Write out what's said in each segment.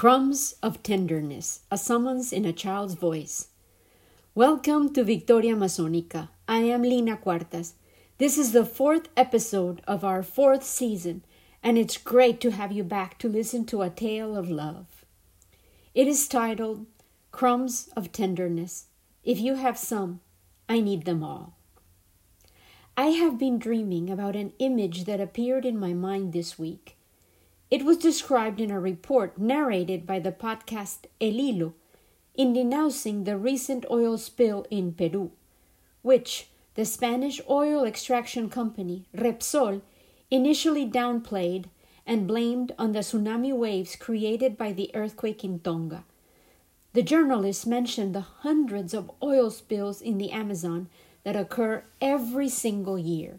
Crumbs of Tenderness, a summons in a child's voice. Welcome to Victoria Amazonica. I am Lina Cuartas. This is the fourth episode of our fourth season, and it's great to have you back to listen to a tale of love. It is titled Crumbs of Tenderness. If you have some, I need them all. I have been dreaming about an image that appeared in my mind this week. It was described in a report narrated by the podcast El Hilo in denouncing the recent oil spill in Peru, which the Spanish oil extraction company Repsol initially downplayed and blamed on the tsunami waves created by the earthquake in Tonga. The journalist mentioned the hundreds of oil spills in the Amazon that occur every single year.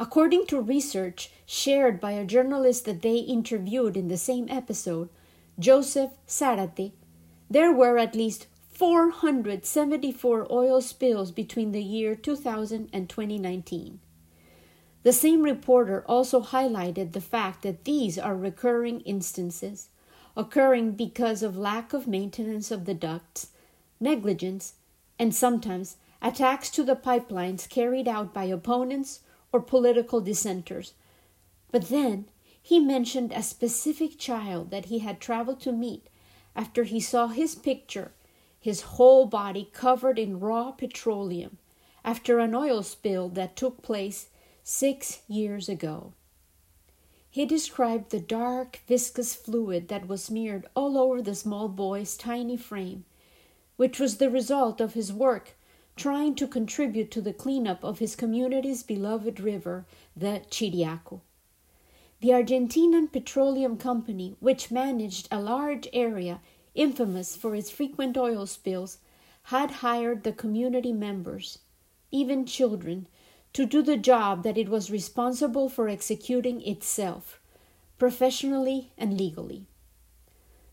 According to research shared by a journalist that they interviewed in the same episode, Joseph Zarate, there were at least 474 oil spills between the year 2000 and 2019. The same reporter also highlighted the fact that these are recurring instances, occurring because of lack of maintenance of the ducts, negligence, and sometimes attacks to the pipelines carried out by opponents or political dissenters. But then he mentioned a specific child that he had traveled to meet after he saw his picture, his whole body covered in raw petroleum, after an oil spill that took place six years ago. He described the dark, viscous fluid that was smeared all over the small boy's tiny frame, which was the result of his work trying to contribute to the cleanup of his community's beloved river, the Chiriaco. The Argentinian Petroleum Company, which managed a large area infamous for its frequent oil spills, had hired the community members, even children, to do the job that it was responsible for executing itself, professionally and legally.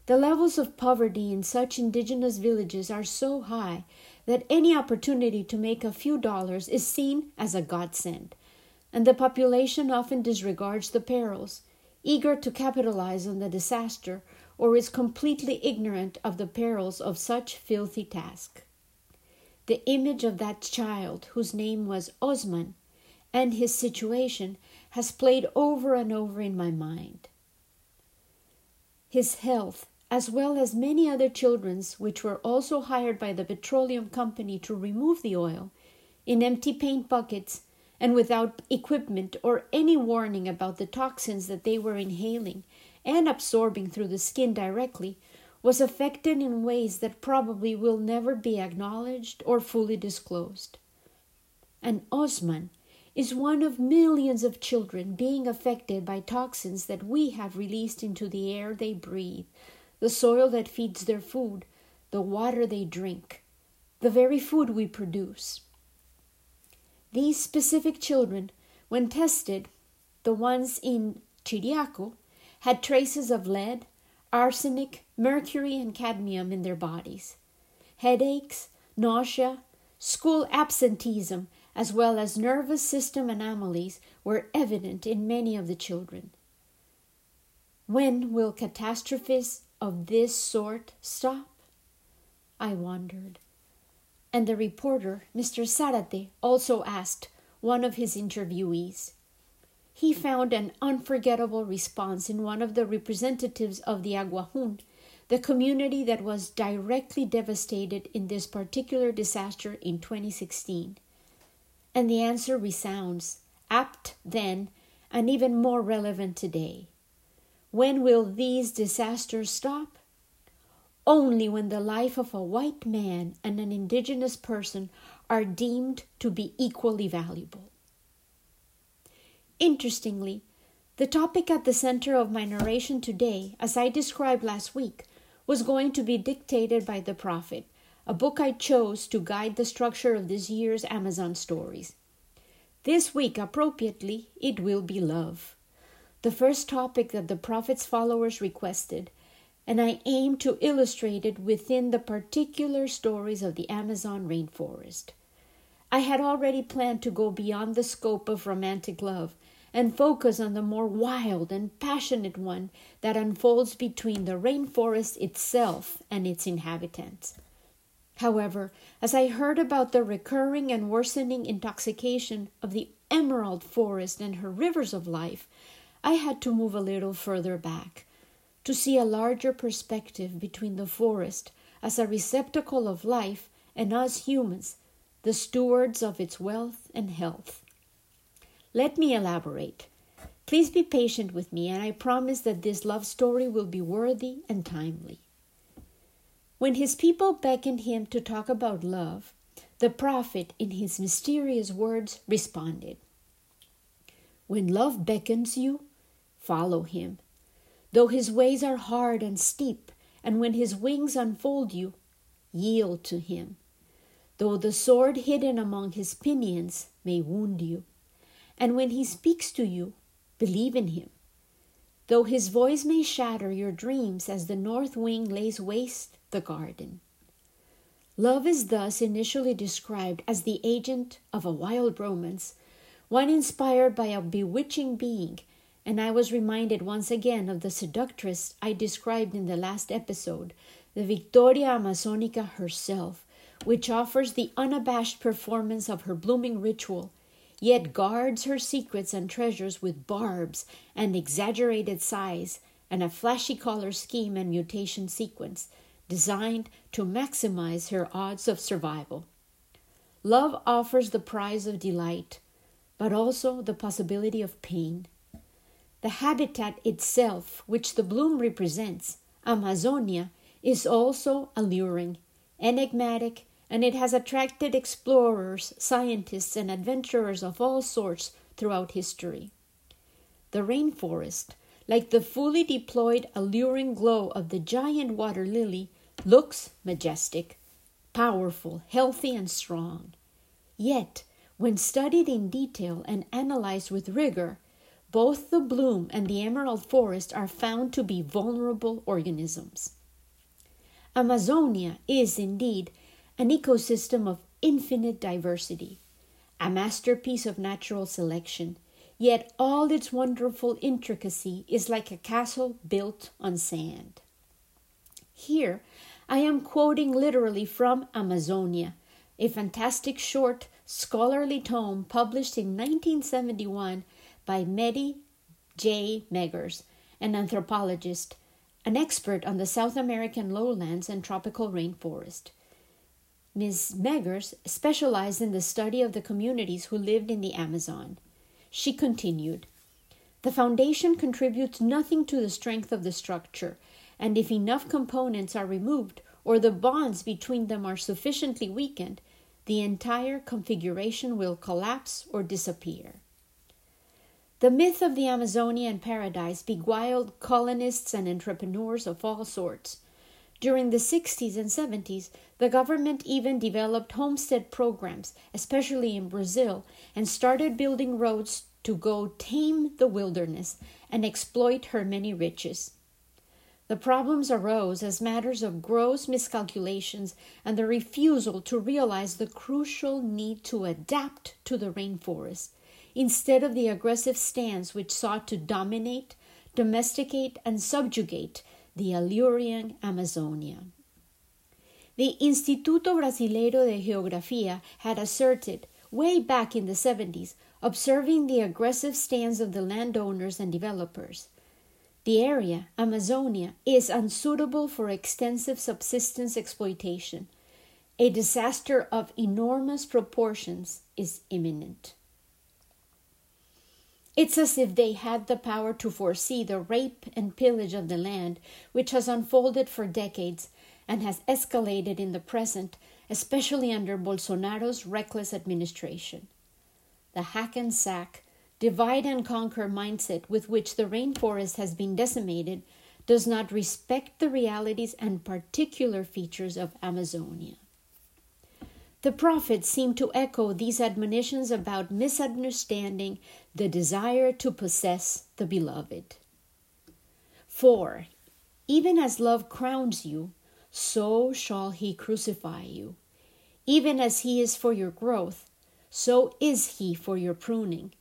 The levels of poverty in such indigenous villages are so high that any opportunity to make a few dollars is seen as a godsend, and the population often disregards the perils, eager to capitalize on the disaster, or is completely ignorant of the perils of such filthy task. The image of that child, whose name was Osman, and his situation has played over and over in my mind. His health as well as many other children's which were also hired by the petroleum company to remove the oil, in empty paint buckets and without equipment or any warning about the toxins that they were inhaling and absorbing through the skin directly, was affected in ways that probably will never be acknowledged or fully disclosed. And Osman is one of millions of children being affected by toxins that we have released into the air they breathe the soil that feeds their food, the water they drink, the very food we produce. These specific children, when tested, the ones in Chiriaco, had traces of lead, arsenic, mercury, and cadmium in their bodies. Headaches, nausea, school absenteeism, as well as nervous system anomalies were evident in many of the children. When will catastrophes of this sort stop? I wondered. And the reporter, Mr. Zarate, also asked one of his interviewees. He found an unforgettable response in one of the representatives of the Awajún, the community that was directly devastated in this particular disaster in 2016. And the answer resounds, apt then and even more relevant today. When will these disasters stop? Only when the life of a white man and an indigenous person are deemed to be equally valuable. Interestingly, the topic at the center of my narration today, as I described last week, was going to be dictated by The Prophet, a book I chose to guide the structure of this year's Amazon stories. This week, appropriately, it will be love the first topic that the Prophet's followers requested, and I aim to illustrate it within the particular stories of the Amazon rainforest. I had already planned to go beyond the scope of romantic love and focus on the more wild and passionate one that unfolds between the rainforest itself and its inhabitants. However, as I heard about the recurring and worsening intoxication of the emerald forest and her rivers of life, I had to move a little further back to see a larger perspective between the forest as a receptacle of life and us humans, the stewards of its wealth and health. Let me elaborate. Please be patient with me, and I promise that this love story will be worthy and timely. When his people beckoned him to talk about love, the prophet, in his mysterious words, responded When love beckons you, follow him. Though his ways are hard and steep, and when his wings unfold you, yield to him. Though the sword hidden among his pinions may wound you, and when he speaks to you, believe in him. Though his voice may shatter your dreams as the north wind lays waste the garden. Love is thus initially described as the agent of a wild romance, one inspired by a bewitching being, and I was reminded once again of the seductress I described in the last episode, the Victoria Amazonica herself, which offers the unabashed performance of her blooming ritual, yet guards her secrets and treasures with barbs and exaggerated size and a flashy color scheme and mutation sequence designed to maximize her odds of survival. Love offers the prize of delight, but also the possibility of pain. The habitat itself, which the bloom represents, Amazonia, is also alluring, enigmatic, and it has attracted explorers, scientists, and adventurers of all sorts throughout history. The rainforest, like the fully deployed, alluring glow of the giant water lily, looks majestic, powerful, healthy, and strong. Yet, when studied in detail and analyzed with rigor, both the bloom and the emerald forest are found to be vulnerable organisms. Amazonia is indeed an ecosystem of infinite diversity, a masterpiece of natural selection, yet all its wonderful intricacy is like a castle built on sand. Here, I am quoting literally from Amazonia, a fantastic short scholarly tome published in 1971 by Betty J. Meggers, an anthropologist, an expert on the South American lowlands and tropical rainforest. Ms. Meggers specialized in the study of the communities who lived in the Amazon. She continued The foundation contributes nothing to the strength of the structure, and if enough components are removed or the bonds between them are sufficiently weakened, the entire configuration will collapse or disappear. The myth of the Amazonian paradise beguiled colonists and entrepreneurs of all sorts. During the 60s and 70s, the government even developed homestead programs, especially in Brazil, and started building roads to go tame the wilderness and exploit her many riches. The problems arose as matters of gross miscalculations and the refusal to realize the crucial need to adapt to the rainforest, instead of the aggressive stance which sought to dominate, domesticate, and subjugate the alluring Amazonia. The Instituto Brasileiro de Geografia had asserted, way back in the 70s, observing the aggressive stance of the landowners and developers the area, Amazonia, is unsuitable for extensive subsistence exploitation. A disaster of enormous proportions is imminent. It's as if they had the power to foresee the rape and pillage of the land, which has unfolded for decades and has escalated in the present, especially under Bolsonaro's reckless administration. The hack and sack, divide and conquer mindset with which the rainforest has been decimated does not respect the realities and particular features of Amazonia. The prophets seem to echo these admonitions about misunderstanding the desire to possess the beloved. For, even as love crowns you, so shall he crucify you. Even as he is for your growth, so is he for your pruning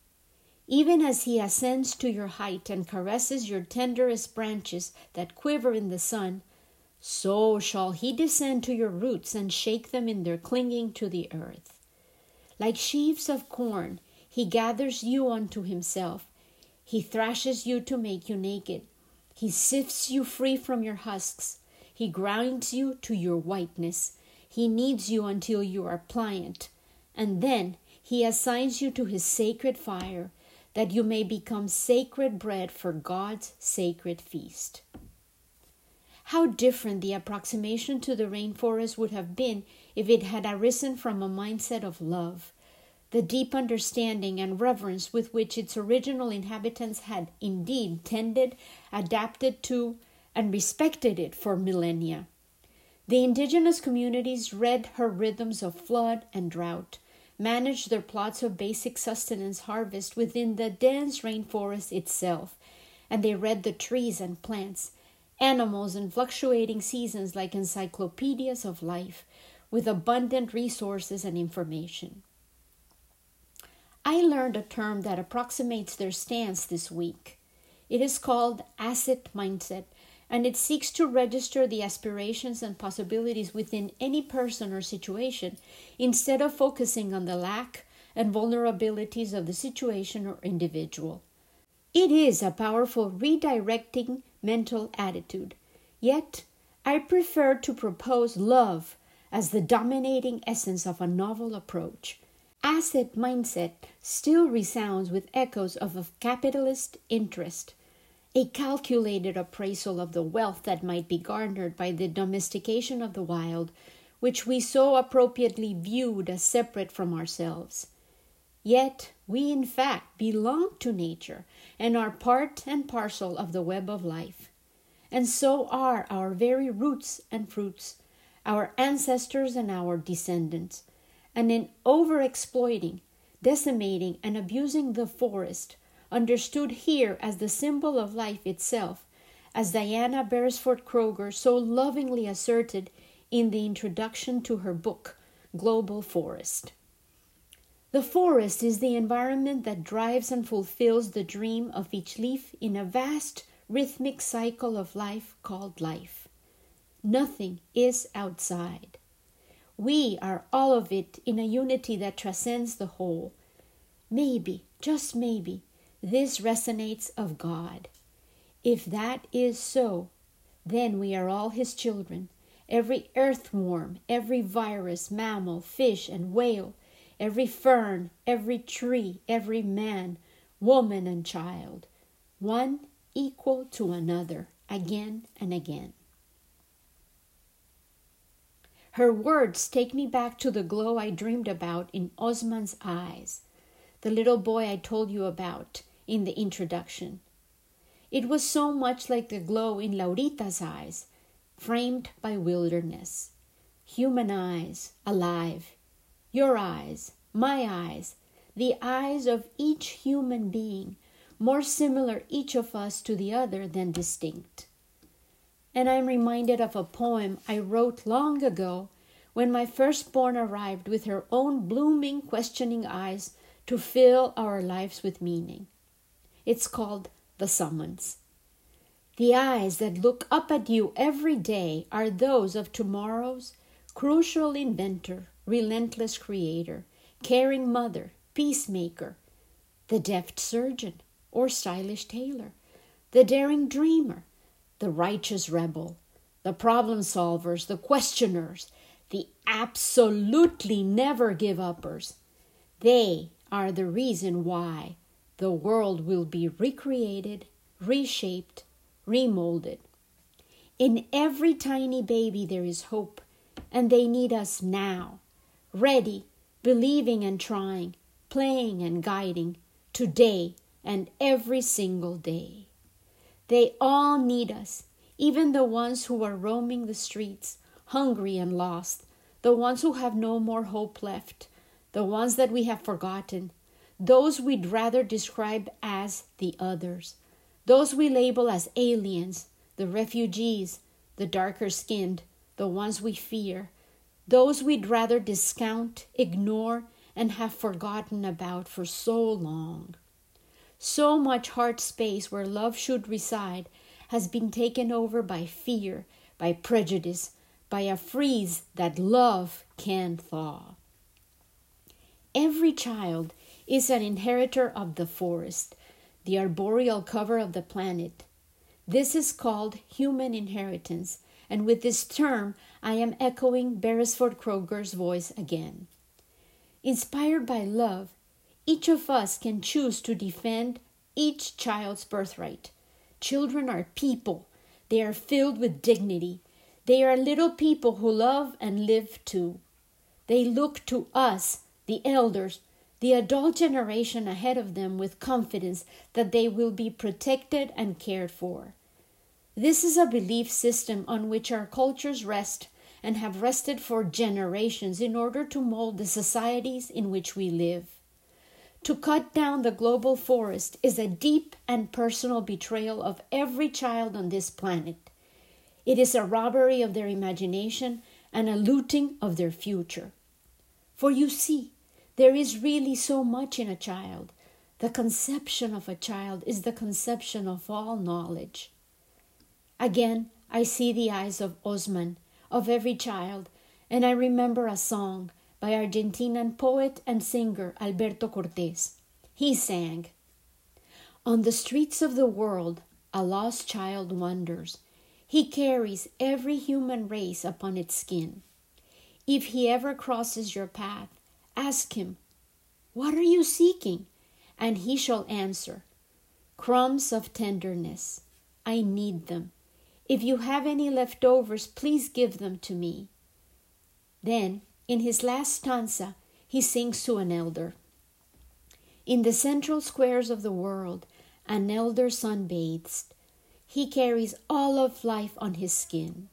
Even as he ascends to your height and caresses your tenderest branches that quiver in the sun, so shall he descend to your roots and shake them in their clinging to the earth. Like sheaves of corn, he gathers you unto himself. He thrashes you to make you naked. He sifts you free from your husks. He grinds you to your whiteness. He kneads you until you are pliant. And then he assigns you to his sacred fire, that you may become sacred bread for God's sacred feast. How different the approximation to the rainforest would have been if it had arisen from a mindset of love. The deep understanding and reverence with which its original inhabitants had indeed tended, adapted to, and respected it for millennia. The indigenous communities read her rhythms of flood and drought, managed their plots of basic sustenance harvest within the dense rainforest itself, and they read the trees and plants, animals and fluctuating seasons like encyclopedias of life, with abundant resources and information. I learned a term that approximates their stance this week. It is called asset mindset, and it seeks to register the aspirations and possibilities within any person or situation instead of focusing on the lack and vulnerabilities of the situation or individual. It is a powerful redirecting mental attitude. Yet, I prefer to propose love as the dominating essence of a novel approach. Asset mindset still resounds with echoes of a capitalist interest, a calculated appraisal of the wealth that might be garnered by the domestication of the wild, which we so appropriately viewed as separate from ourselves. Yet we, in fact, belong to nature and are part and parcel of the web of life. And so are our very roots and fruits, our ancestors and our descendants. And in overexploiting, decimating, and abusing the forest, understood here as the symbol of life itself, as Diana Beresford Kroeger so lovingly asserted in the introduction to her book, Global Forest. The forest is the environment that drives and fulfills the dream of each leaf in a vast rhythmic cycle of life called life. Nothing is outside. We are all of it in a unity that transcends the whole. Maybe, just maybe, this resonates of God. If that is so, then we are all His children. Every earthworm, every virus, mammal, fish, and whale every fern, every tree, every man, woman, and child, one equal to another, again and again. Her words take me back to the glow I dreamed about in Osman's eyes, the little boy I told you about in the introduction. It was so much like the glow in Laurita's eyes, framed by wilderness. Human eyes, alive, your eyes, my eyes, the eyes of each human being, more similar each of us to the other than distinct. And I'm reminded of a poem I wrote long ago when my firstborn arrived with her own blooming, questioning eyes to fill our lives with meaning. It's called The Summons. The eyes that look up at you every day are those of tomorrow's crucial inventor, relentless creator, caring mother, peacemaker, the deft surgeon or stylish tailor, the daring dreamer, the righteous rebel, the problem solvers, the questioners, the absolutely never give uppers. They are the reason why the world will be recreated, reshaped, remolded. In every tiny baby there is hope, and they need us now ready, believing and trying, playing and guiding, today and every single day. They all need us, even the ones who are roaming the streets, hungry and lost, the ones who have no more hope left, the ones that we have forgotten, those we'd rather describe as the others, those we label as aliens, the refugees, the darker skinned, the ones we fear, those we'd rather discount, ignore, and have forgotten about for so long. so much heart space where love should reside has been taken over by fear, by prejudice, by a freeze that love can thaw. Every child is an inheritor of the forest, the arboreal cover of the planet. This is called human inheritance, and with this term I am echoing Beresford Kroeger's voice again. Inspired by love, each of us can choose to defend each child's birthright. Children are people, they are filled with dignity. They are little people who love and live too. They look to us, the elders, the adult generation ahead of them, with confidence that they will be protected and cared for. This is a belief system on which our cultures rest and have rested for generations in order to mold the societies in which we live. To cut down the global forest is a deep and personal betrayal of every child on this planet. It is a robbery of their imagination and a looting of their future. For you see, there is really so much in a child. The conception of a child is the conception of all knowledge. Again, I see the eyes of Osman, of every child, and I remember a song by Argentinian poet and singer Alberto Cortez. He sang, On the streets of the world, a lost child wanders. He carries every human race upon its skin. If he ever crosses your path, ask him, What are you seeking? And he shall answer, Crumbs of tenderness. I need them. If you have any leftovers, please give them to me. Then in his last stanza, he sings to an elder. In the central squares of the world, an elder sunbathes. He carries all of life on his skin.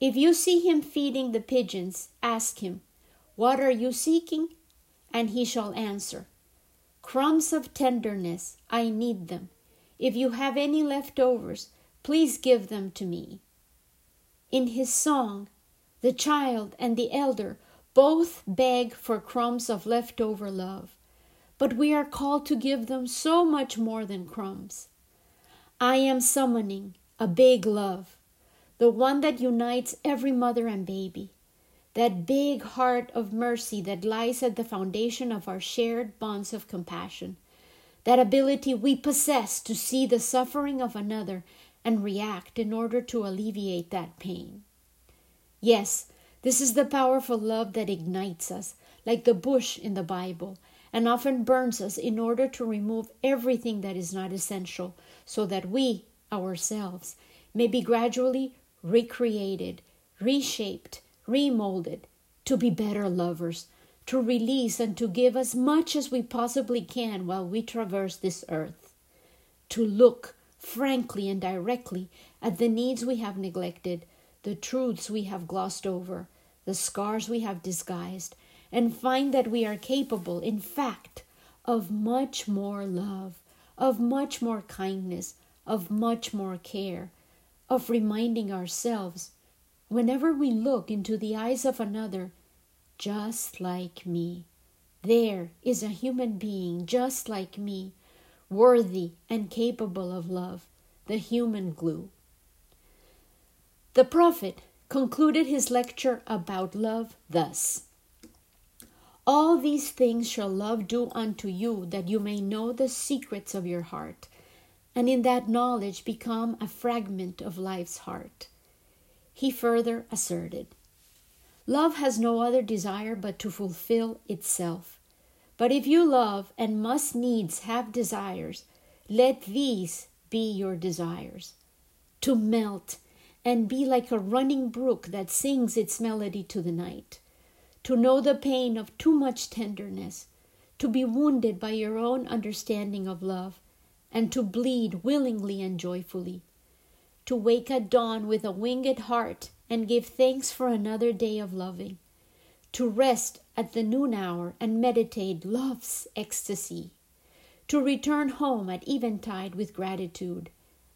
If you see him feeding the pigeons, ask him, What are you seeking? And he shall answer, Crumbs of tenderness, I need them. If you have any leftovers, please give them to me. In his song, the child and the elder both beg for crumbs of leftover love, but we are called to give them so much more than crumbs. I am summoning a big love, the one that unites every mother and baby, that big heart of mercy that lies at the foundation of our shared bonds of compassion, that ability we possess to see the suffering of another and react in order to alleviate that pain. Yes, this is the powerful love that ignites us, like the bush in the Bible, and often burns us in order to remove everything that is not essential, so that we, ourselves, may be gradually recreated, reshaped, remolded, to be better lovers, to release and to give as much as we possibly can while we traverse this earth, to look frankly and directly at the needs we have neglected, the truths we have glossed over, the scars we have disguised, and find that we are capable, in fact, of much more love, of much more kindness, of much more care, of reminding ourselves, whenever we look into the eyes of another, just like me. There is a human being just like me, worthy and capable of love, the human glue. The prophet concluded his lecture about love thus All these things shall love do unto you, that you may know the secrets of your heart, and in that knowledge become a fragment of life's heart. He further asserted Love has no other desire but to fulfill itself. But if you love and must needs have desires, let these be your desires. To melt and be like a running brook that sings its melody to the night, to know the pain of too much tenderness, to be wounded by your own understanding of love, and to bleed willingly and joyfully, to wake at dawn with a winged heart and give thanks for another day of loving, to rest at the noon hour and meditate love's ecstasy, to return home at eventide with gratitude,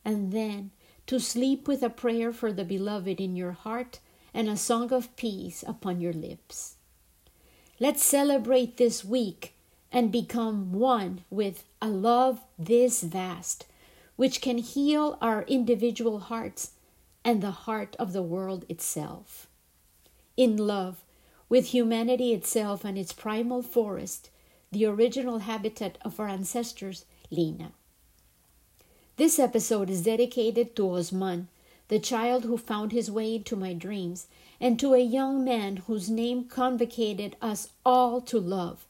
and then to sleep with a prayer for the beloved in your heart and a song of peace upon your lips. Let's celebrate this week and become one with a love this vast, which can heal our individual hearts and the heart of the world itself. In love, with humanity itself and its primal forest, the original habitat of our ancestors, Lina. This episode is dedicated to Osman, the child who found his way into my dreams, and to a young man whose name convocated us all to love,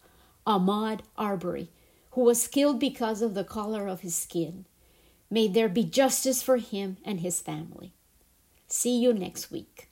Ahmaud Arbery, who was killed because of the color of his skin. May there be justice for him and his family. See you next week.